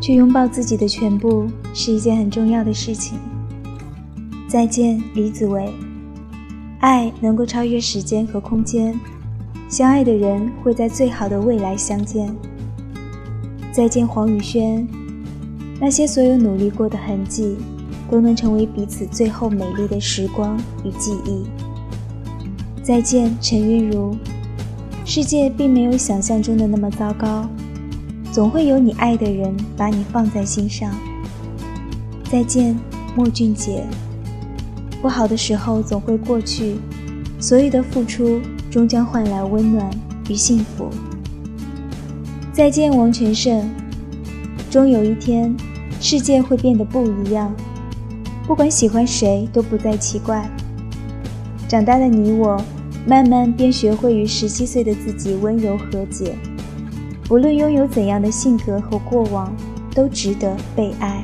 去拥抱自己的全部是一件很重要的事情。再见，李子维。爱能够超越时间和空间，相爱的人会在最好的未来相见。再见，黄宇轩。那些所有努力过的痕迹，都能成为彼此最后美丽的时光与记忆。再见，陈韵如。世界并没有想象中的那么糟糕，总会有你爱的人把你放在心上。再见，莫俊杰。不好的时候总会过去，所有的付出终将换来温暖与幸福。再见，王全胜。终有一天，世界会变得不一样，不管喜欢谁都不再奇怪。长大的你我，慢慢便学会与十七岁的自己温柔和解。无论拥有怎样的性格和过往，都值得被爱。